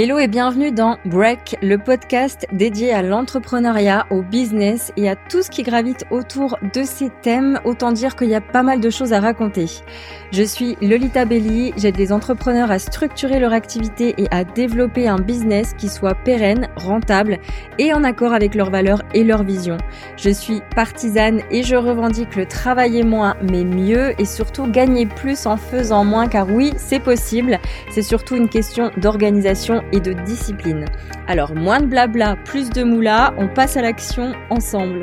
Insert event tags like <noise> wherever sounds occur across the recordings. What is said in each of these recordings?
Hello et bienvenue dans Break, le podcast dédié à l'entrepreneuriat, au business et à tout ce qui gravite autour de ces thèmes. Autant dire qu'il y a pas mal de choses à raconter. Je suis Lolita Belli, j'aide les entrepreneurs à structurer leur activité et à développer un business qui soit pérenne, rentable et en accord avec leurs valeurs et leurs visions. Je suis partisane et je revendique le travailler moins mais mieux et surtout gagner plus en faisant moins car oui, c'est possible. C'est surtout une question d'organisation et de discipline. Alors moins de blabla, plus de moula, on passe à l'action ensemble.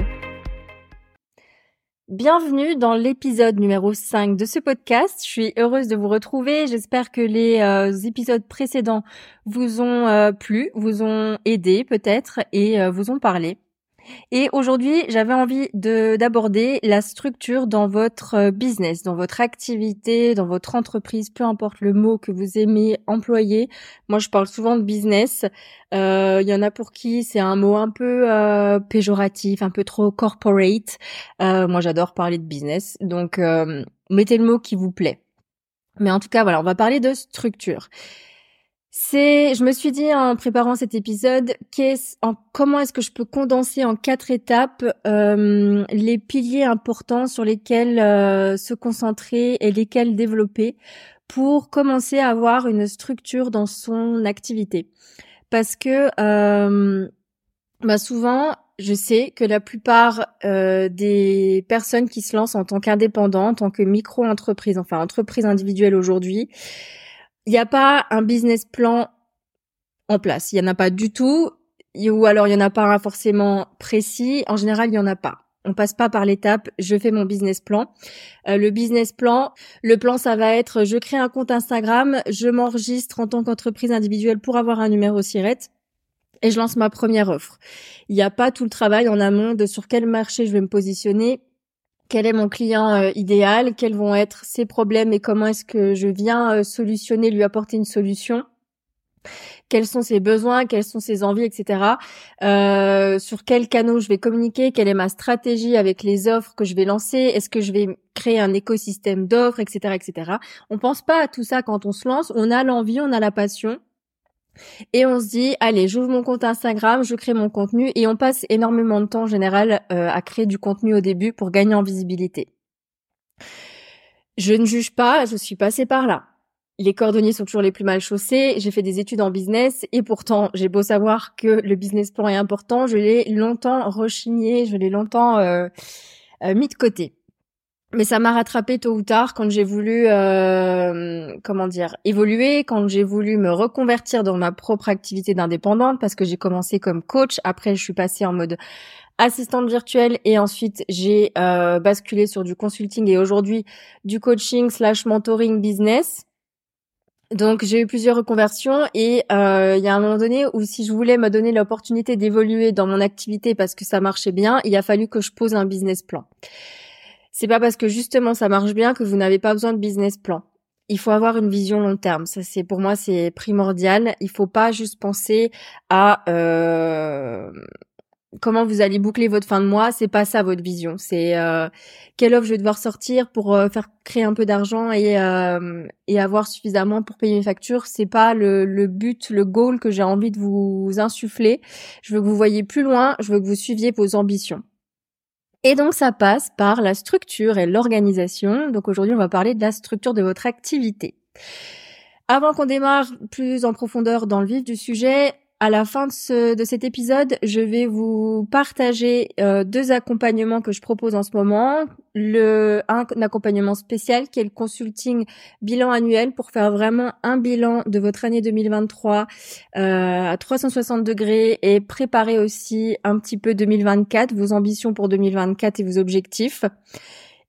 Bienvenue dans l'épisode numéro 5 de ce podcast. Je suis heureuse de vous retrouver. J'espère que les euh, épisodes précédents vous ont euh, plu, vous ont aidé peut-être et euh, vous ont parlé. Et aujourd'hui, j'avais envie de d'aborder la structure dans votre euh, business, dans votre activité, dans votre entreprise, peu importe le mot que vous aimez employer. Moi, je parle souvent de business. Euh, il y en a pour qui c'est un mot un peu euh, péjoratif, un peu trop corporate. moi, j'adore parler de business, donc mettez le mot qui vous plaît. Mais en tout cas, voilà, on va parler de structure. C'est, je me suis dit en préparant cet épisode, en, comment est-ce que je peux condenser en quatre étapes euh, les piliers importants sur lesquels euh, se concentrer et lesquels développer pour commencer à avoir une structure dans son activité. Parce que euh, bah souvent, je sais que la plupart des personnes qui se lancent en tant qu'indépendants, en tant que micro-entreprise, enfin entreprise individuelle aujourd'hui, il n'y a pas un business plan en place. Il y en a pas du tout, ou alors il y en a pas un forcément précis. En général, il y en a pas. On passe pas par l'étape je fais mon business plan. Euh, le business plan, le plan ça va être je crée un compte Instagram, je m'enregistre en tant qu'entreprise individuelle pour avoir un numéro SIRET et je lance ma première offre. Il n'y a pas tout le travail en amont de sur quel marché je vais me positionner, quel est mon client euh, idéal, quels vont être ses problèmes et comment est-ce que je viens euh, solutionner, lui apporter une solution quels sont ses besoins, quelles sont ses envies, etc. Euh, sur quel canaux je vais communiquer, quelle est ma stratégie avec les offres que je vais lancer, est-ce que je vais créer un écosystème d'offres, etc., etc. On pense pas à tout ça quand on se lance. On a l'envie, on a la passion, et on se dit, allez, j'ouvre mon compte Instagram, je crée mon contenu et on passe énormément de temps en général euh, à créer du contenu au début pour gagner en visibilité. Je ne juge pas, je suis passée par là. Les cordonniers sont toujours les plus mal chaussés. J'ai fait des études en business et pourtant, j'ai beau savoir que le business plan est important, je l'ai longtemps rechigné, je l'ai longtemps euh, euh, mis de côté mais ça m'a rattrapé tôt ou tard quand j'ai voulu euh, comment dire évoluer, quand j'ai voulu me reconvertir dans ma propre activité d'indépendante parce que j'ai commencé comme coach, après je suis passée en mode assistante virtuelle et ensuite j'ai euh, basculé sur du consulting et aujourd'hui du coaching slash mentoring business. Donc j'ai eu plusieurs reconversions et euh, il y a un moment donné où si je voulais me donner l'opportunité d'évoluer dans mon activité parce que ça marchait bien, il a fallu que je pose un business plan c'est pas parce que justement ça marche bien que vous n'avez pas besoin de business plan. Il faut avoir une vision long terme. Ça, c'est pour moi, c'est primordial. Il faut pas juste penser à euh, comment vous allez boucler votre fin de mois. C'est pas ça votre vision. C'est euh, quelle offre je vais devoir sortir pour euh, faire créer un peu d'argent et et avoir suffisamment pour payer mes factures. C'est pas le, le but, le goal que j'ai envie de vous insuffler. Je veux que vous voyez plus loin. Je veux que vous suiviez vos ambitions. Et donc ça passe par la structure et l'organisation. Donc aujourd'hui on va parler de la structure de votre activité. Avant qu'on démarre plus en profondeur dans le vif du sujet, à la fin de, ce, de cet épisode, je vais vous partager euh, deux accompagnements que je propose en ce moment. Le un, accompagnement spécial qui est le consulting bilan annuel pour faire vraiment un bilan de votre année 2023 euh, à 360 degrés et préparer aussi un petit peu 2024, vos ambitions pour 2024 et vos objectifs.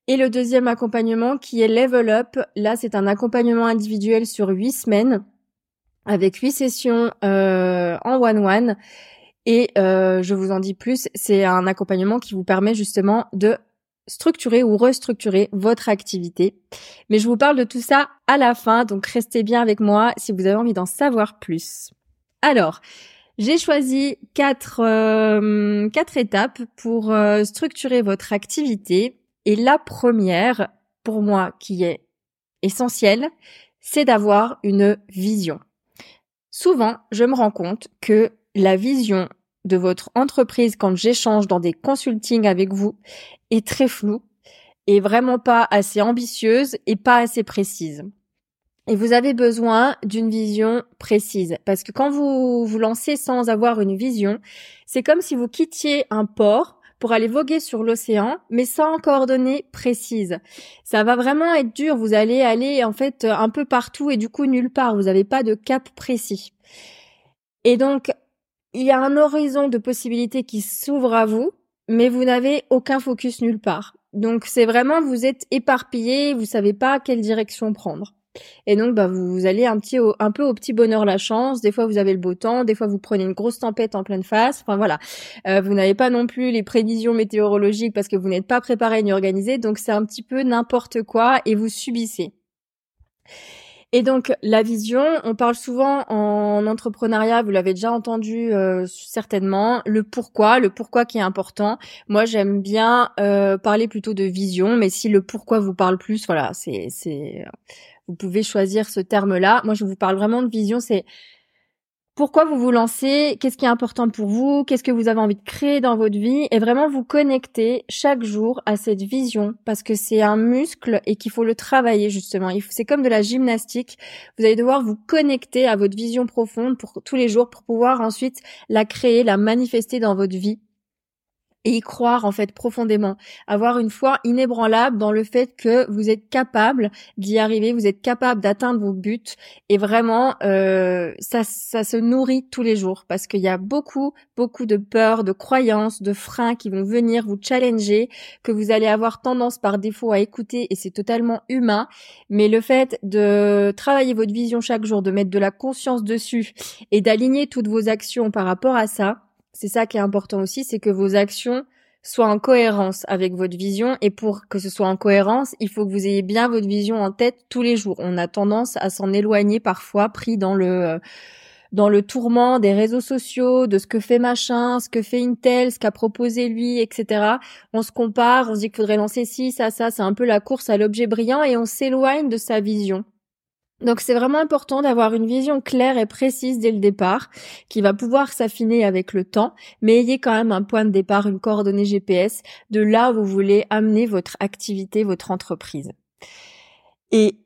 Et le deuxième accompagnement qui est Level Up. Là, c'est un accompagnement individuel sur huit semaines avec huit sessions euh, en one-one. Et euh, je vous en dis plus, c'est un accompagnement qui vous permet justement de structurer ou restructurer votre activité. Mais je vous parle de tout ça à la fin, donc restez bien avec moi si vous avez envie d'en savoir plus. Alors, j'ai choisi quatre, euh, quatre étapes pour structurer votre activité. Et la première, pour moi, qui est essentielle, c'est d'avoir une vision. Souvent, je me rends compte que la vision de votre entreprise quand j'échange dans des consultings avec vous est très floue et vraiment pas assez ambitieuse et pas assez précise. Et vous avez besoin d'une vision précise. Parce que quand vous vous lancez sans avoir une vision, c'est comme si vous quittiez un port pour aller voguer sur l'océan, mais sans coordonnées précises. Ça va vraiment être dur. Vous allez aller en fait un peu partout et du coup nulle part. Vous n'avez pas de cap précis. Et donc, il y a un horizon de possibilités qui s'ouvre à vous, mais vous n'avez aucun focus nulle part. Donc c'est vraiment vous êtes éparpillé, vous savez pas quelle direction prendre. Et donc, bah, vous, allez un petit, un peu au petit bonheur la chance. Des fois, vous avez le beau temps. Des fois, vous prenez une grosse tempête en pleine face. Enfin, voilà. Euh, vous n'avez pas non plus les prévisions météorologiques parce que vous n'êtes pas préparé ni organisé. Donc, c'est un petit peu n'importe quoi et vous subissez. Et donc la vision, on parle souvent en entrepreneuriat, vous l'avez déjà entendu euh, certainement, le pourquoi, le pourquoi qui est important. Moi j'aime bien euh, parler plutôt de vision, mais si le pourquoi vous parle plus, voilà, c'est c'est vous pouvez choisir ce terme-là. Moi, je vous parle vraiment de vision. C'est pourquoi vous vous lancez, qu'est-ce qui est important pour vous, qu'est-ce que vous avez envie de créer dans votre vie, et vraiment vous connecter chaque jour à cette vision, parce que c'est un muscle et qu'il faut le travailler justement. C'est comme de la gymnastique. Vous allez devoir vous connecter à votre vision profonde pour tous les jours pour pouvoir ensuite la créer, la manifester dans votre vie et y croire en fait profondément, avoir une foi inébranlable dans le fait que vous êtes capable d'y arriver, vous êtes capable d'atteindre vos buts et vraiment euh, ça, ça se nourrit tous les jours parce qu'il y a beaucoup beaucoup de peurs, de croyances, de freins qui vont venir vous challenger, que vous allez avoir tendance par défaut à écouter et c'est totalement humain, mais le fait de travailler votre vision chaque jour, de mettre de la conscience dessus et d'aligner toutes vos actions par rapport à ça, c'est ça qui est important aussi, c'est que vos actions soient en cohérence avec votre vision. Et pour que ce soit en cohérence, il faut que vous ayez bien votre vision en tête tous les jours. On a tendance à s'en éloigner parfois, pris dans le dans le tourment des réseaux sociaux, de ce que fait machin, ce que fait Intel, ce qu'a proposé lui, etc. On se compare, on se dit qu'il faudrait lancer ci, ça, ça. C'est un peu la course à l'objet brillant et on s'éloigne de sa vision. Donc c'est vraiment important d'avoir une vision claire et précise dès le départ, qui va pouvoir s'affiner avec le temps, mais ayez quand même un point de départ, une coordonnée GPS de là où vous voulez amener votre activité, votre entreprise. Et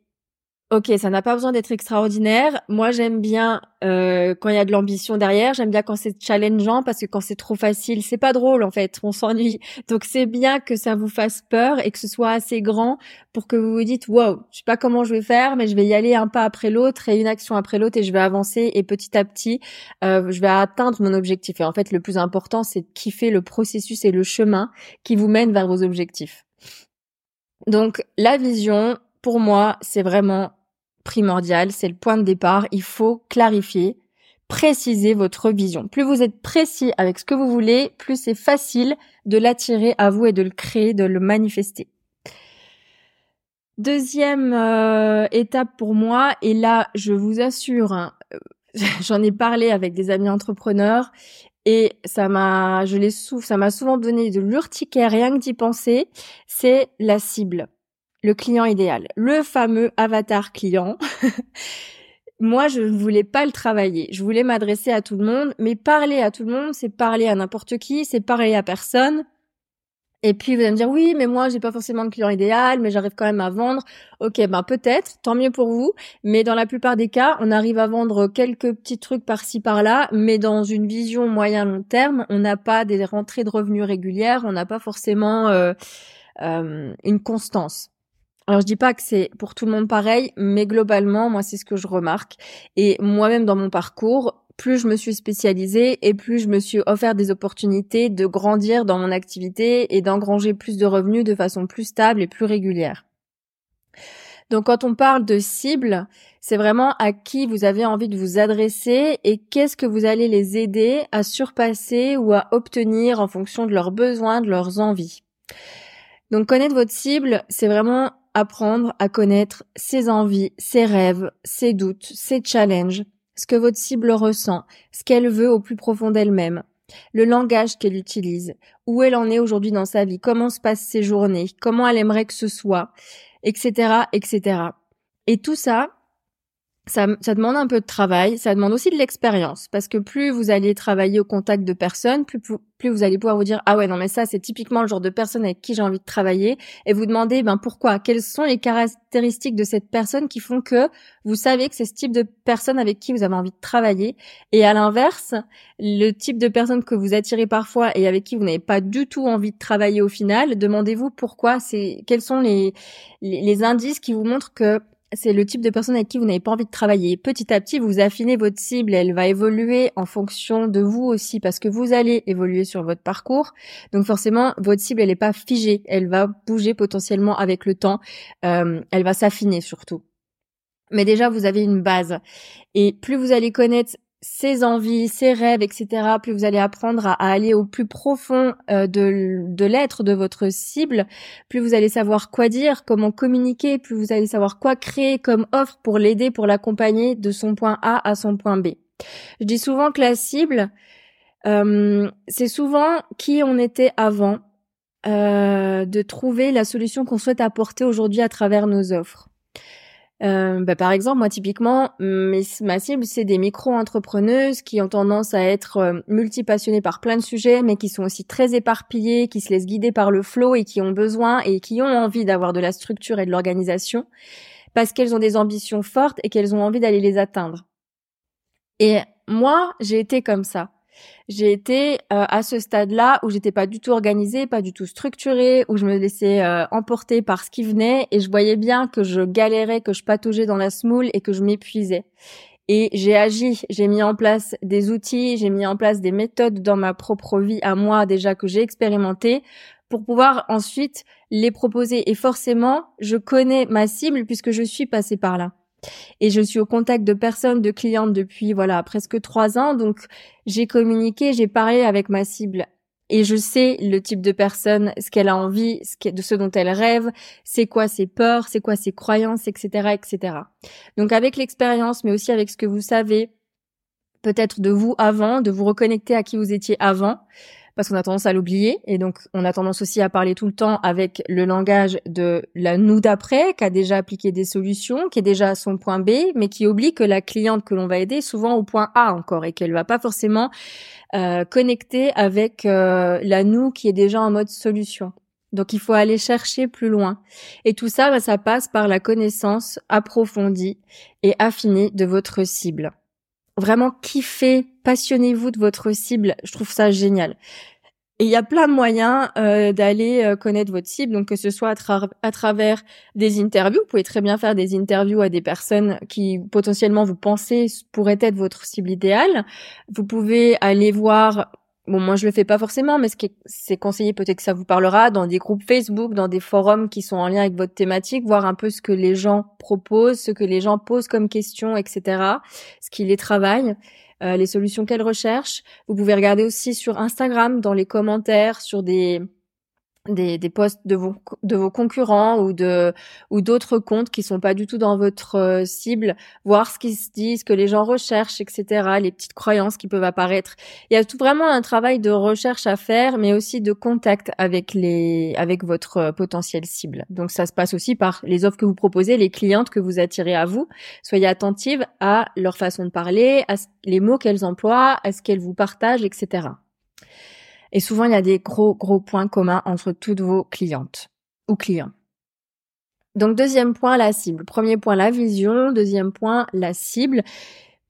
Ok, ça n'a pas besoin d'être extraordinaire. Moi, j'aime bien euh, quand il y a de l'ambition derrière. J'aime bien quand c'est challengeant parce que quand c'est trop facile, c'est pas drôle en fait. On s'ennuie. Donc c'est bien que ça vous fasse peur et que ce soit assez grand pour que vous vous dites wow, je sais pas comment je vais faire, mais je vais y aller un pas après l'autre et une action après l'autre et je vais avancer et petit à petit, euh, je vais atteindre mon objectif. Et en fait, le plus important, c'est de kiffer le processus et le chemin qui vous mène vers vos objectifs. Donc la vision, pour moi, c'est vraiment primordial, c'est le point de départ. Il faut clarifier, préciser votre vision. Plus vous êtes précis avec ce que vous voulez, plus c'est facile de l'attirer à vous et de le créer, de le manifester. Deuxième euh, étape pour moi, et là je vous assure, hein, <laughs> j'en ai parlé avec des amis entrepreneurs et ça m'a, je ça m'a souvent donné de l'urticaire rien que d'y penser, c'est la cible le client idéal, le fameux avatar client. <laughs> Moi, je ne voulais pas le travailler. Je voulais m'adresser à tout le monde, mais parler à tout le monde, c'est parler à n'importe qui, c'est parler à personne. Et puis vous allez me dire oui, mais moi j'ai pas forcément de client idéal, mais j'arrive quand même à vendre. Ok, ben peut-être, tant mieux pour vous. Mais dans la plupart des cas, on arrive à vendre quelques petits trucs par-ci par-là, mais dans une vision moyen long terme, on n'a pas des rentrées de revenus régulières, on n'a pas forcément euh, euh, une constance. Alors je dis pas que c'est pour tout le monde pareil, mais globalement, moi c'est ce que je remarque. Et moi-même dans mon parcours, plus je me suis spécialisée et plus je me suis offert des opportunités de grandir dans mon activité et d'engranger plus de revenus de façon plus stable et plus régulière. Donc quand on parle de cible, c'est vraiment à qui vous avez envie de vous adresser et qu'est-ce que vous allez les aider à surpasser ou à obtenir en fonction de leurs besoins, de leurs envies. Donc connaître votre cible, c'est vraiment apprendre à connaître ses envies, ses rêves, ses doutes, ses challenges, ce que votre cible ressent, ce qu'elle veut au plus profond d'elle-même, le langage qu'elle utilise, où elle en est aujourd'hui dans sa vie, comment se passent ses journées, comment elle aimerait que ce soit, etc., etc. Et tout ça, ça, ça, demande un peu de travail, ça demande aussi de l'expérience, parce que plus vous allez travailler au contact de personnes, plus, plus vous allez pouvoir vous dire ah ouais non mais ça c'est typiquement le genre de personne avec qui j'ai envie de travailler, et vous demandez ben pourquoi, quelles sont les caractéristiques de cette personne qui font que vous savez que c'est ce type de personne avec qui vous avez envie de travailler, et à l'inverse le type de personne que vous attirez parfois et avec qui vous n'avez pas du tout envie de travailler au final, demandez-vous pourquoi, c'est quels sont les, les indices qui vous montrent que c'est le type de personne avec qui vous n'avez pas envie de travailler. Petit à petit, vous affinez votre cible, elle va évoluer en fonction de vous aussi, parce que vous allez évoluer sur votre parcours. Donc forcément, votre cible, elle n'est pas figée, elle va bouger potentiellement avec le temps, euh, elle va s'affiner surtout. Mais déjà, vous avez une base. Et plus vous allez connaître ses envies, ses rêves, etc., plus vous allez apprendre à, aller au plus profond euh, de, de l'être de votre cible, plus vous allez savoir quoi dire, comment communiquer, plus vous allez savoir quoi créer comme offre pour l'aider, pour l'accompagner de son point A à son point B. Je dis souvent que la cible, euh, c'est souvent qui on était avant, euh, de trouver la solution qu'on souhaite apporter aujourd'hui à travers nos offres. Euh, bah, par exemple, moi typiquement, mes, ma cible, c'est des micro-entrepreneuses qui ont tendance à être euh, multipassionnées par plein de sujets, mais qui sont aussi très éparpillées, qui se laissent guider par le flow et qui ont besoin et qui ont envie d'avoir de la structure et de l'organisation parce qu'elles ont des ambitions fortes et qu'elles ont envie d'aller les atteindre. Et moi, j'ai été comme ça j'ai été euh, à ce stade-là où j'étais pas du tout organisée, pas du tout structurée, où je me laissais euh, emporter par ce qui venait et je voyais bien que je galérais, que je pataugeais dans la smoule et que je m'épuisais. Et j'ai agi, j'ai mis en place des outils, j'ai mis en place des méthodes dans ma propre vie à moi déjà que j'ai expérimenté pour pouvoir ensuite les proposer. Et forcément, je connais ma cible puisque je suis passée par là. Et je suis au contact de personnes, de clientes depuis voilà presque trois ans. Donc j'ai communiqué, j'ai parlé avec ma cible et je sais le type de personne, ce qu'elle a envie, ce de ce dont elle rêve, c'est quoi ses peurs, c'est quoi ses croyances, etc., etc. Donc avec l'expérience, mais aussi avec ce que vous savez, peut-être de vous avant, de vous reconnecter à qui vous étiez avant, parce qu'on a tendance à l'oublier et donc on a tendance aussi à parler tout le temps avec le langage de la nous d'après qui a déjà appliqué des solutions, qui est déjà à son point B, mais qui oublie que la cliente que l'on va aider est souvent au point A encore et qu'elle va pas forcément euh, connecter avec euh, la nous qui est déjà en mode solution. Donc il faut aller chercher plus loin. Et tout ça, bah, ça passe par la connaissance approfondie et affinée de votre cible vraiment kiffez, passionnez-vous de votre cible. Je trouve ça génial. Et il y a plein de moyens euh, d'aller euh, connaître votre cible, donc que ce soit à, à, travers des interviews. Vous pouvez très bien faire des interviews à des personnes qui potentiellement vous pensez pourraient être votre cible idéale. Vous pouvez aller voir Bon, moi je le fais pas forcément, mais ce qui c'est conseillé, peut-être que ça vous parlera dans des groupes Facebook, dans des forums qui sont en lien avec votre thématique, voir un peu ce que les gens proposent, ce que les gens posent comme questions, etc. Ce qui les travaille, euh, les solutions qu'elles recherchent. Vous pouvez regarder aussi sur Instagram, dans les commentaires, sur des des, des posts de vos, de vos concurrents ou de ou d'autres comptes qui sont pas du tout dans votre euh, cible, voir ce qu'ils se disent, ce que les gens recherchent, etc. Les petites croyances qui peuvent apparaître. Il y a tout vraiment un travail de recherche à faire, mais aussi de contact avec les avec votre euh, potentiel cible. Donc ça se passe aussi par les offres que vous proposez, les clientes que vous attirez à vous. Soyez attentive à leur façon de parler, à les mots qu'elles emploient, à ce qu'elles vous partagent, etc. Et souvent, il y a des gros, gros points communs entre toutes vos clientes ou clients. Donc, deuxième point, la cible. Premier point, la vision. Deuxième point, la cible.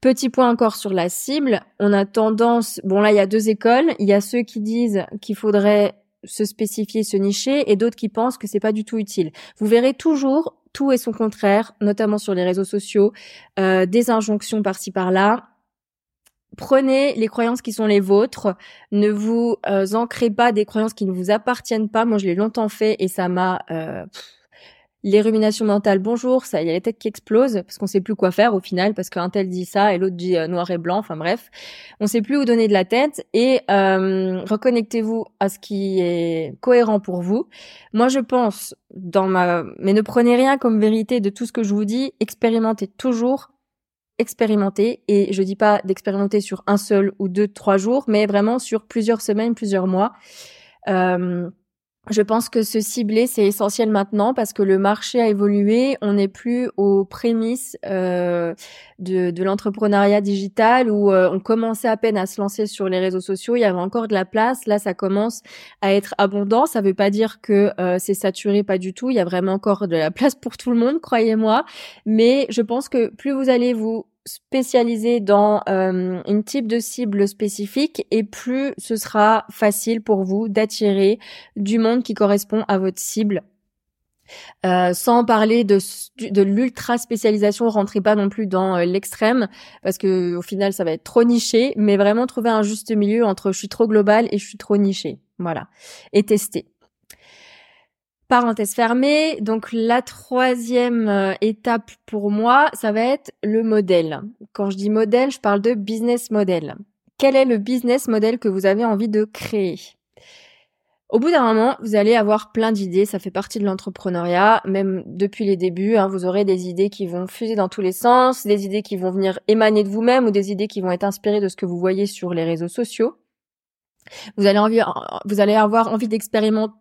Petit point encore sur la cible. On a tendance, bon là, il y a deux écoles. Il y a ceux qui disent qu'il faudrait se spécifier, se nicher, et d'autres qui pensent que c'est pas du tout utile. Vous verrez toujours tout et son contraire, notamment sur les réseaux sociaux, euh, des injonctions par-ci par-là, prenez les croyances qui sont les vôtres, ne vous euh, ancrez pas des croyances qui ne vous appartiennent pas. Moi, je l'ai longtemps fait et ça m'a euh, les ruminations mentales. Bonjour, ça, il y a les têtes qui explosent parce qu'on sait plus quoi faire au final parce qu'un tel dit ça et l'autre dit euh, noir et blanc. Enfin bref, on sait plus où donner de la tête et euh, reconnectez-vous à ce qui est cohérent pour vous. Moi, je pense dans ma, mais ne prenez rien comme vérité de tout ce que je vous dis. Expérimentez toujours expérimenter et je dis pas d'expérimenter sur un seul ou deux trois jours mais vraiment sur plusieurs semaines plusieurs mois euh, je pense que se cibler, c'est essentiel maintenant parce que le marché a évolué. On n'est plus aux prémices euh, de, de l'entrepreneuriat digital où euh, on commençait à peine à se lancer sur les réseaux sociaux. Il y avait encore de la place. Là, ça commence à être abondant. Ça ne veut pas dire que euh, c'est saturé, pas du tout. Il y a vraiment encore de la place pour tout le monde, croyez-moi. Mais je pense que plus vous allez vous spécialisé dans euh, une type de cible spécifique et plus ce sera facile pour vous d'attirer du monde qui correspond à votre cible. Euh, sans parler de, de l'ultra spécialisation, rentrez pas non plus dans euh, l'extrême parce que au final ça va être trop niché, mais vraiment trouver un juste milieu entre je suis trop global et je suis trop niché, voilà, et tester. Parenthèse fermée. Donc la troisième euh, étape pour moi, ça va être le modèle. Quand je dis modèle, je parle de business model. Quel est le business model que vous avez envie de créer? Au bout d'un moment, vous allez avoir plein d'idées, ça fait partie de l'entrepreneuriat, même depuis les débuts, hein, vous aurez des idées qui vont fuser dans tous les sens, des idées qui vont venir émaner de vous-même ou des idées qui vont être inspirées de ce que vous voyez sur les réseaux sociaux. Vous allez, envie, vous allez avoir envie d'expérimenter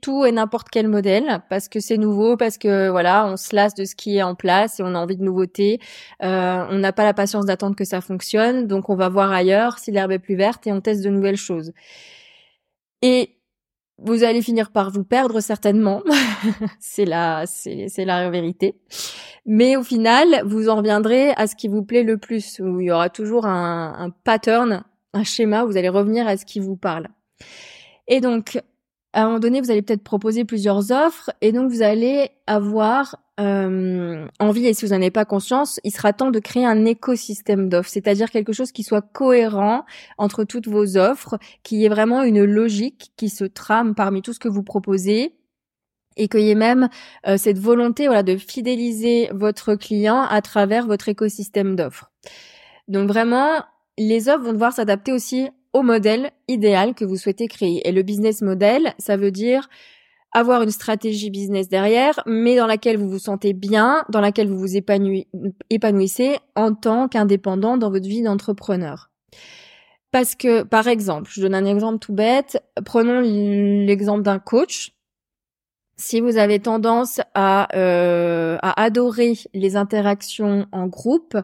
tout et n'importe quel modèle parce que c'est nouveau, parce que voilà, on se lasse de ce qui est en place et on a envie de nouveautés. Euh, on n'a pas la patience d'attendre que ça fonctionne, donc on va voir ailleurs si l'herbe est plus verte et on teste de nouvelles choses. Et vous allez finir par vous perdre certainement, <laughs> c'est la c'est c'est la vérité. Mais au final, vous en reviendrez à ce qui vous plaît le plus, où il y aura toujours un, un pattern, un schéma, vous allez revenir à ce qui vous parle. Et donc, à un moment donné, vous allez peut-être proposer plusieurs offres et donc vous allez avoir euh, envie, et si vous n'en avez pas conscience, il sera temps de créer un écosystème d'offres, c'est-à-dire quelque chose qui soit cohérent entre toutes vos offres, qui ait vraiment une logique qui se trame parmi tout ce que vous proposez et qu'il y ait même euh, cette volonté voilà, de fidéliser votre client à travers votre écosystème d'offres. Donc vraiment, les offres vont devoir s'adapter aussi au modèle idéal que vous souhaitez créer. Et le business model, ça veut dire avoir une stratégie business derrière, mais dans laquelle vous vous sentez bien, dans laquelle vous vous épanouissez en tant qu'indépendant dans votre vie d'entrepreneur. Parce que, par exemple, je donne un exemple tout bête, prenons l'exemple d'un coach si vous avez tendance à, euh, à adorer les interactions en groupe,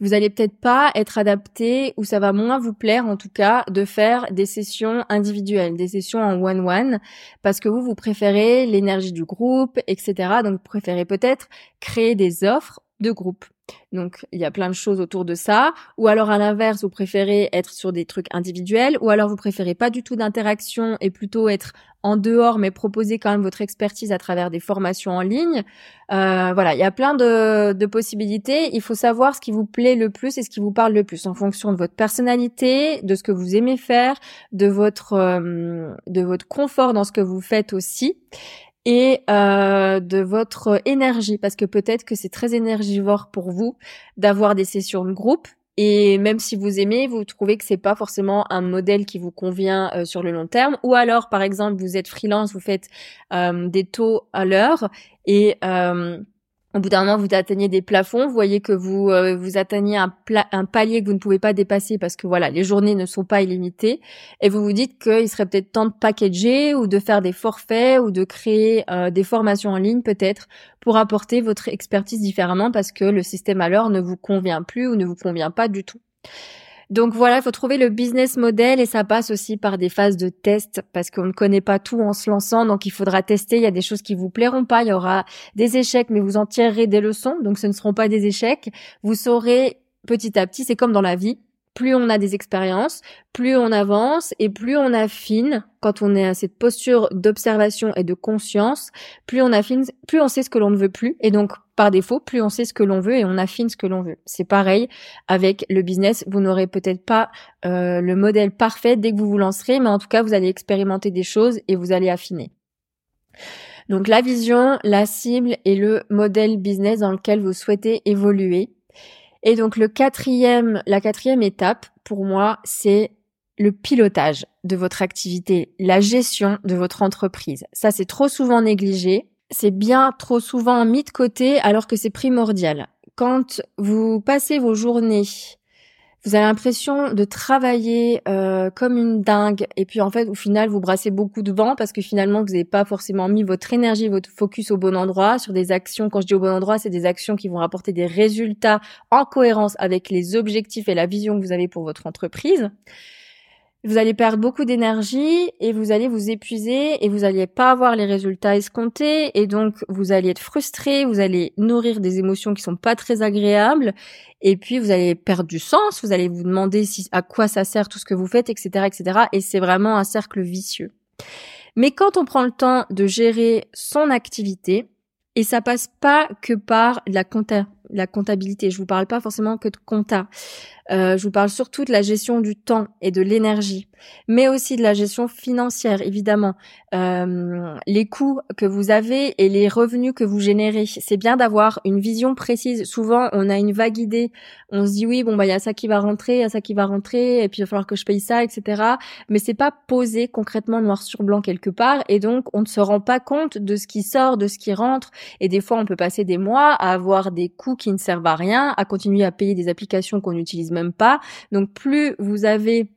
vous allez peut-être pas être adapté ou ça va moins vous plaire en tout cas de faire des sessions individuelles, des sessions en one-one, parce que vous, vous préférez l'énergie du groupe, etc. Donc vous préférez peut-être créer des offres de groupe. Donc il y a plein de choses autour de ça. Ou alors à l'inverse, vous préférez être sur des trucs individuels, ou alors vous préférez pas du tout d'interaction et plutôt être en dehors, mais proposer quand même votre expertise à travers des formations en ligne. Euh, voilà, il y a plein de, possibilités. Il faut savoir ce qui vous plaît le plus et ce qui vous parle le plus en fonction de votre personnalité, de ce que vous aimez faire, de votre euh, de votre confort dans ce que vous faites aussi et euh, de votre énergie parce que peut-être que c'est très énergivore pour vous d'avoir des sessions de groupe. Et même si vous aimez, vous trouvez que c'est pas forcément un modèle qui vous convient euh, sur le long terme. Ou alors par exemple vous êtes freelance, vous faites euh, des taux à l'heure et au bout d'un moment, vous atteignez des plafonds, vous voyez que vous euh, vous atteignez un, palier que vous ne pouvez pas dépasser parce que voilà, les journées ne sont pas illimitées, et vous vous dites qu'il serait peut-être temps de packager ou de faire des forfaits ou de créer euh, des formations en ligne peut-être pour apporter votre expertise différemment parce que le système l'heure ne vous convient plus ou ne vous convient pas du tout. Donc voilà, il faut trouver le business model et ça passe aussi par des phases de test parce qu'on ne connaît pas tout en se lançant, donc il faudra tester. Il y a des choses qui vous plairont pas, il y aura des échecs, mais vous en tirerez des leçons, donc ce ne seront pas des échecs. Vous saurez petit à petit, c'est comme dans la vie, plus on a des expériences, plus on avance et plus on affine quand on est à cette posture d'observation et de conscience, plus on affine, plus on sait ce que l'on ne veut plus et donc par défaut, plus on sait ce que l'on veut et on affine ce que l'on veut. C'est pareil avec le business, vous n'aurez peut-être pas euh, le modèle parfait dès que vous vous lancerez, mais en tout cas, vous allez expérimenter des choses et vous allez affiner. Donc la vision, la cible et le modèle business dans lequel vous souhaitez évoluer. Et donc le quatrième, la quatrième étape pour moi, c'est le pilotage de votre activité, la gestion de votre entreprise. Ça, c'est trop souvent négligé. C'est bien trop souvent mis de côté alors que c'est primordial. Quand vous passez vos journées vous avez l'impression de travailler euh, comme une dingue et puis en fait au final vous brassez beaucoup de vent parce que finalement vous n'avez pas forcément mis votre énergie, votre focus au bon endroit sur des actions. Quand je dis au bon endroit, c'est des actions qui vont apporter des résultats en cohérence avec les objectifs et la vision que vous avez pour votre entreprise vous allez perdre beaucoup d'énergie et vous allez vous épuiser et vous n'allez pas avoir les résultats escomptés et donc vous allez être frustré, vous allez nourrir des émotions qui sont pas très agréables et puis vous allez perdre du sens, vous allez vous demander si, à quoi ça sert tout ce que vous faites, etc., etc. Et c'est vraiment un cercle vicieux. Mais quand on prend le temps de gérer son activité, et ça passe pas que par la, compta la comptabilité. Je vous parle pas forcément que de compta. Euh, je vous parle surtout de la gestion du temps et de l'énergie, mais aussi de la gestion financière, évidemment. Euh, les coûts que vous avez et les revenus que vous générez. C'est bien d'avoir une vision précise. Souvent, on a une vague idée. On se dit oui, bon bah il y a ça qui va rentrer, il y a ça qui va rentrer, et puis il va falloir que je paye ça, etc. Mais c'est pas posé concrètement noir sur blanc quelque part, et donc on ne se rend pas compte de ce qui sort, de ce qui rentre. Et des fois, on peut passer des mois à avoir des coûts qui ne servent à rien, à continuer à payer des applications qu'on n'utilise même pas. Donc plus vous avez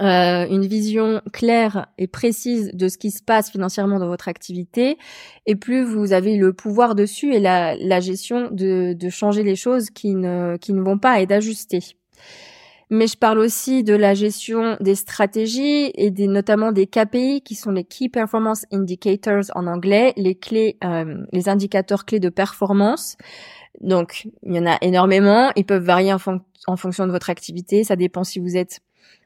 euh, une vision claire et précise de ce qui se passe financièrement dans votre activité, et plus vous avez le pouvoir dessus et la, gestion de, changer les choses qui ne, vont pas et d'ajuster. Mais je parle aussi de la gestion des stratégies et notamment des KPI qui sont les Key Performance Indicators en anglais, les clés, euh, les indicateurs clés de performance. Donc, il y en a énormément. Ils peuvent varier en, fonction de votre activité. Ça dépend si vous êtes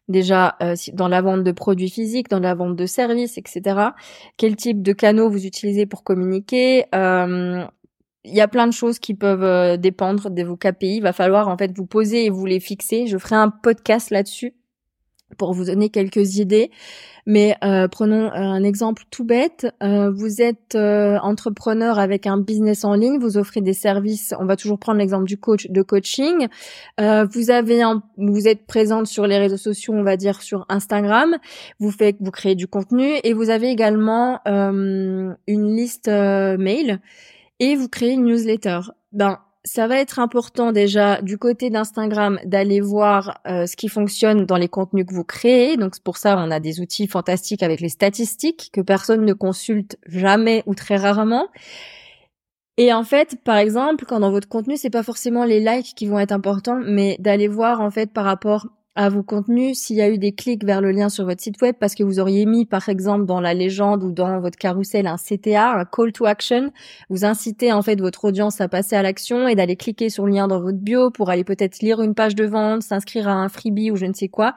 déjà euh, dans la vente de produits physiques, dans la vente de services, etc. Quel type de canaux vous utilisez pour communiquer euh, Il y a plein de choses qui peuvent euh, dépendre de vos KPI. Il va falloir en fait vous poser et vous les fixer. Je ferai un podcast là-dessus pour vous donner quelques idées. Mais euh, prenons un exemple tout bête. Euh, vous êtes euh, entrepreneur avec un business en ligne, vous offrez des services. On va toujours prendre l'exemple du coach de coaching. vous vous êtes présente sur les réseaux sociaux, on va dire sur Instagram. Vous faites, vous créez du contenu et vous avez également une liste mail et vous créez une newsletter. Ben ça va être important déjà du côté d'Instagram d'aller voir euh, ce qui fonctionne dans les contenus que vous créez. Donc pour ça, on a des outils fantastiques avec les statistiques que personne ne consulte jamais ou très rarement. Et en fait, par exemple, quand dans votre contenu, c'est pas forcément les likes qui vont être importants, mais d'aller voir en fait par rapport à vos contenus s'il y a eu des clics vers le lien sur votre site web parce que vous auriez mis par exemple dans la légende ou dans votre carrousel un CTA, un call to action, vous incitez en fait votre audience à passer à l'action et d'aller cliquer sur le lien dans votre bio pour aller peut-être lire une page de vente, s'inscrire à un freebie ou je ne sais quoi.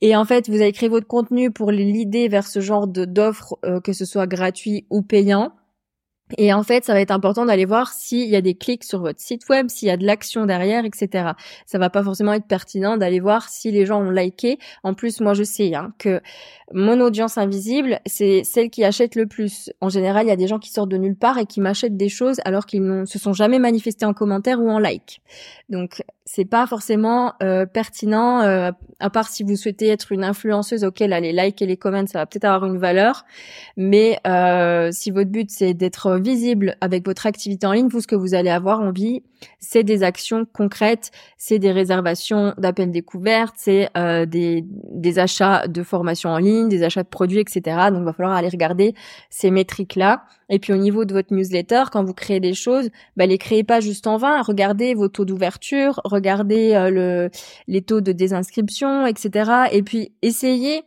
Et en fait, vous avez créé votre contenu pour l'idée vers ce genre d'offres, euh, que ce soit gratuit ou payant. Et en fait, ça va être important d'aller voir s'il y a des clics sur votre site web, s'il y a de l'action derrière, etc. Ça va pas forcément être pertinent d'aller voir si les gens ont liké. En plus, moi, je sais hein, que mon audience invisible, c'est celle qui achète le plus. En général, il y a des gens qui sortent de nulle part et qui m'achètent des choses alors qu'ils ne se sont jamais manifestés en commentaire ou en like. Donc, c'est pas forcément euh, pertinent, euh, à part si vous souhaitez être une influenceuse auquel les likes et les comments, ça va peut-être avoir une valeur. Mais euh, si votre but c'est d'être visible avec votre activité en ligne, vous ce que vous allez avoir envie, c'est des actions concrètes, c'est des réservations d'appels découvertes, c'est des, des achats de formation en ligne, des achats de produits, etc. Donc, il va falloir aller regarder ces métriques là. Et puis au niveau de votre newsletter, quand vous créez des choses, bah, les créez pas juste en vain. Regardez vos taux d'ouverture, euh, le, les taux de désinscription, etc. Et puis essayez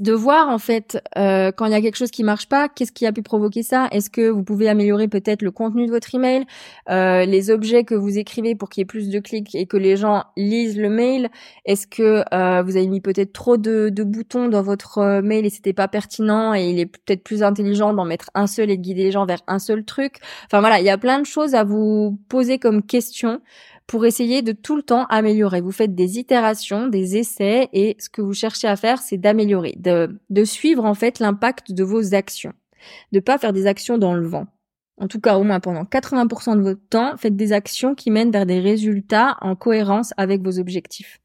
de voir en fait euh, quand il y a quelque chose qui marche pas, qu'est-ce qui a pu provoquer ça? Est-ce que vous pouvez améliorer peut-être le contenu de votre email, euh, les objets que vous écrivez pour qu'il y ait plus de clics et que les gens lisent le mail? Est-ce que euh, vous avez mis peut-être trop de, de, boutons dans votre euh, mail et c'était pas pertinent et il est peut-être plus intelligent d'en mettre un seul et de guider les gens vers un seul truc? Enfin voilà, il y a plein de choses à vous poser comme question pour essayer de tout le temps améliorer. Vous faites des itérations, des essais et ce que vous cherchez à faire, c'est d'améliorer, de, de suivre en fait l'impact de vos actions, de pas faire des actions dans le vent. En tout cas, au moins pendant 80% de votre temps, faites des actions qui mènent vers des résultats en cohérence avec vos objectifs.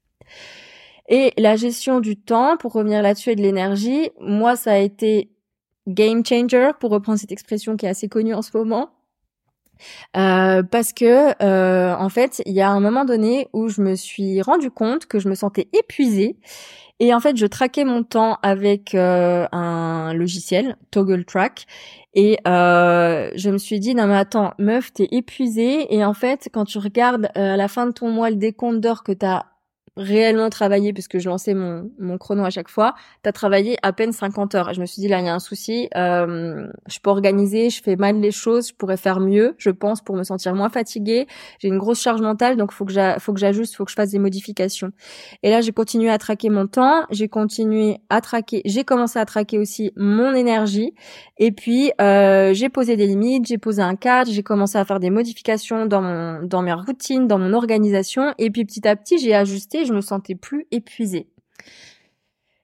Et la gestion du temps, pour revenir là-dessus et de l'énergie, moi, ça a été game changer, pour reprendre cette expression qui est assez connue en ce moment. Euh, parce que euh, en fait, il y a un moment donné où je me suis rendu compte que je me sentais épuisée. Et en fait, je traquais mon temps avec euh, un logiciel, Toggle Track, et euh, je me suis dit non mais attends, meuf, t'es épuisée. Et en fait, quand tu regardes à la fin de ton mois le décompte d'heures que t'as réellement travaillé, puisque je lançais mon, mon chrono à chaque fois, tu as travaillé à peine 50 heures. Et je me suis dit, là, il y a un souci. Euh, je peux organiser, je fais mal les choses, je pourrais faire mieux, je pense, pour me sentir moins fatiguée. J'ai une grosse charge mentale, donc faut que faut que j'ajuste, faut que je fasse des modifications. Et là, j'ai continué à traquer mon temps, j'ai continué à traquer, j'ai commencé à traquer aussi mon énergie. Et puis, euh, j'ai posé des limites, j'ai posé un cadre, j'ai commencé à faire des modifications dans mon, dans mes routines, dans mon organisation. Et puis, petit à petit, j'ai ajusté, je me sentais plus épuisée.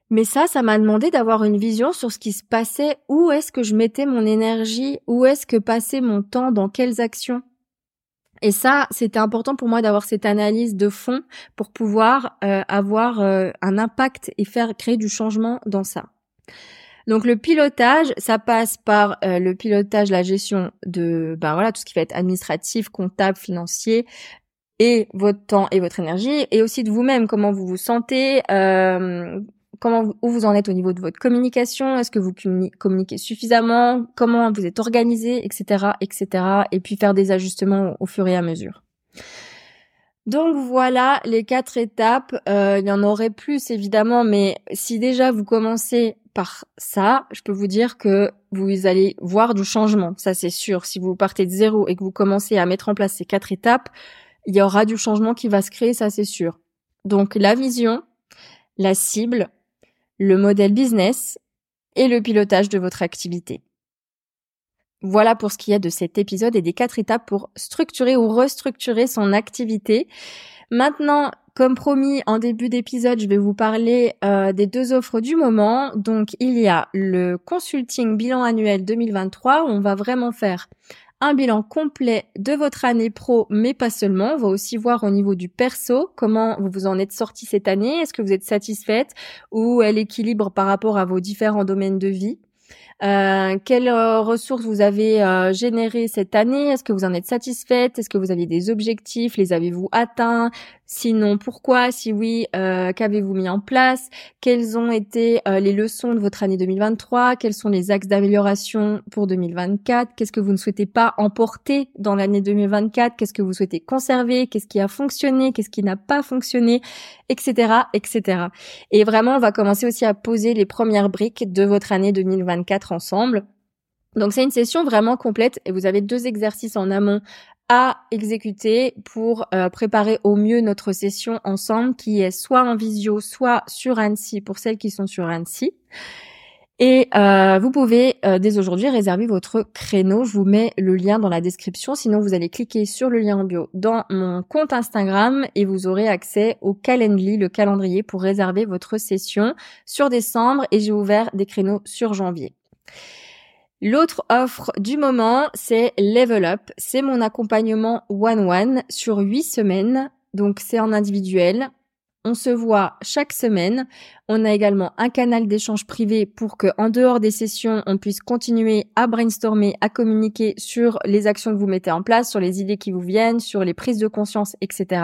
Mais ça, ça m'a demandé d'avoir une vision sur ce qui se passait, où est-ce que je mettais mon énergie, où est-ce que passait mon temps, dans quelles actions? Et ça, c'était important pour moi d'avoir cette analyse de fond pour pouvoir euh, avoir euh, un impact et faire créer du changement dans ça. Donc le pilotage, ça passe par euh, le pilotage, la gestion de ben voilà tout ce qui va être administratif, comptable, financier, et votre temps et votre énergie, et aussi de vous-même, comment vous vous sentez, euh, comment où vous en êtes au niveau de votre communication, est-ce que vous communiquez suffisamment, comment vous êtes organisé, etc., etc., et puis faire des ajustements au fur et à mesure. Donc voilà les quatre étapes. Euh, il y en aurait plus évidemment, mais si déjà vous commencez par ça, je peux vous dire que vous allez voir du changement. Ça c'est sûr. Si vous partez de zéro et que vous commencez à mettre en place ces quatre étapes, il y aura du changement qui va se créer, ça c'est sûr. Donc la vision, la cible, le modèle business et le pilotage de votre activité. Voilà pour ce qui est de cet épisode et des quatre étapes pour structurer ou restructurer son activité. Maintenant, comme promis en début d'épisode, je vais vous parler euh, des deux offres du moment. Donc il y a le consulting bilan annuel 2023 où on va vraiment faire un bilan complet de votre année pro, mais pas seulement. On va aussi voir au niveau du perso comment vous vous en êtes sorti cette année. Est-ce que vous êtes satisfaite ou elle équilibre par rapport à vos différents domaines de vie? Euh, quelles euh, ressources vous avez euh, générées cette année? Est-ce que vous en êtes satisfaite? Est-ce que vous aviez des objectifs? Les avez-vous atteints? Sinon, pourquoi Si oui, euh, qu'avez-vous mis en place? Quelles ont été les leçons de votre année 2023 Quels sont les axes d'amélioration pour 2024 Qu'est-ce que vous ne souhaitez pas emporter dans l'année 2024 Qu'est-ce que vous souhaitez conserver? Qu'est-ce qui a fonctionné? Qu'est-ce qui n'a pas fonctionné? Etc. Etc. Et vraiment, on va commencer aussi à poser les premières briques de votre année 2024 ensemble. Donc c'est une session vraiment complète et vous avez deux exercices en amont à exécuter pour euh, préparer au mieux notre session ensemble qui est soit en visio, soit sur Annecy pour celles qui sont sur Annecy. Et euh, vous pouvez euh, dès aujourd'hui réserver votre créneau. Je vous mets le lien dans la description. Sinon, vous allez cliquer sur le lien en bio dans mon compte Instagram et vous aurez accès au Calendly, le calendrier pour réserver votre session sur décembre. Et j'ai ouvert des créneaux sur janvier. L'autre offre du moment, c'est Level Up. C'est mon accompagnement one-one sur huit semaines. Donc c'est en individuel. On se voit chaque semaine. On a également un canal d'échange privé pour que, en dehors des sessions, on puisse continuer à brainstormer, à communiquer sur les actions que vous mettez en place, sur les idées qui vous viennent, sur les prises de conscience, etc.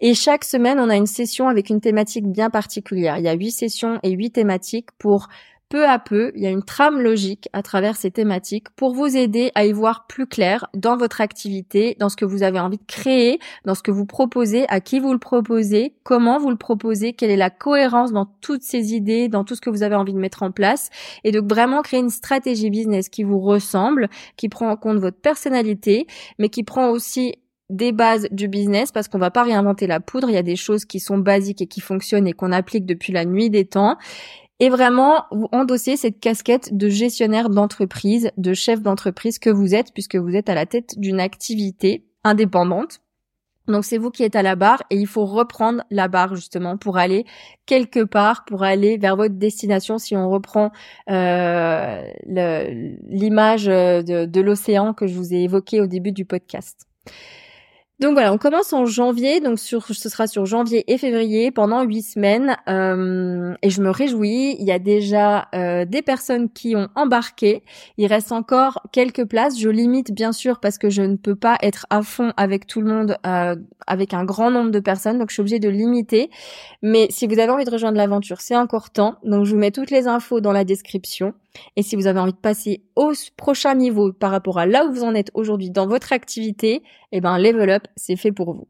Et chaque semaine, on a une session avec une thématique bien particulière. Il y a huit sessions et huit thématiques pour peu à peu, il y a une trame logique à travers ces thématiques pour vous aider à y voir plus clair dans votre activité, dans ce que vous avez envie de créer, dans ce que vous proposez, à qui vous le proposez, comment vous le proposez, quelle est la cohérence dans toutes ces idées, dans tout ce que vous avez envie de mettre en place, et donc vraiment créer une stratégie business qui vous ressemble, qui prend en compte votre personnalité, mais qui prend aussi des bases du business parce qu'on va pas réinventer la poudre. Il y a des choses qui sont basiques et qui fonctionnent et qu'on applique depuis la nuit des temps et vraiment vous endossez cette casquette de gestionnaire d'entreprise, de chef d'entreprise que vous êtes puisque vous êtes à la tête d'une activité indépendante. Donc c'est vous qui êtes à la barre et il faut reprendre la barre justement pour aller quelque part, pour aller vers votre destination. Si on reprend euh, l'image de, de l'océan que je vous ai évoqué au début du podcast. Donc voilà, on commence en janvier, donc sur, ce sera sur janvier et février pendant huit semaines, euh, et je me réjouis. Il y a déjà euh, des personnes qui ont embarqué. Il reste encore quelques places. Je limite bien sûr parce que je ne peux pas être à fond avec tout le monde, euh, avec un grand nombre de personnes, donc je suis obligée de limiter. Mais si vous avez envie de rejoindre l'aventure, c'est encore temps. Donc je vous mets toutes les infos dans la description. Et si vous avez envie de passer au prochain niveau par rapport à là où vous en êtes aujourd'hui dans votre activité, eh ben Level Up, c'est fait pour vous.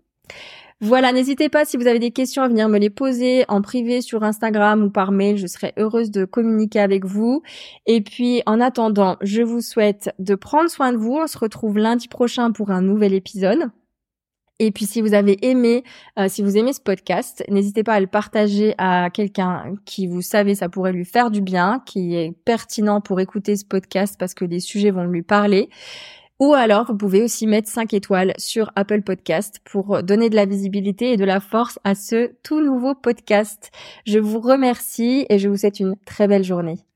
Voilà, n'hésitez pas si vous avez des questions à venir me les poser en privé sur Instagram ou par mail, je serai heureuse de communiquer avec vous. Et puis en attendant, je vous souhaite de prendre soin de vous. On se retrouve lundi prochain pour un nouvel épisode. Et puis si vous avez aimé, euh, si vous aimez ce podcast, n'hésitez pas à le partager à quelqu'un qui vous savez ça pourrait lui faire du bien, qui est pertinent pour écouter ce podcast parce que les sujets vont lui parler. Ou alors, vous pouvez aussi mettre 5 étoiles sur Apple Podcast pour donner de la visibilité et de la force à ce tout nouveau podcast. Je vous remercie et je vous souhaite une très belle journée.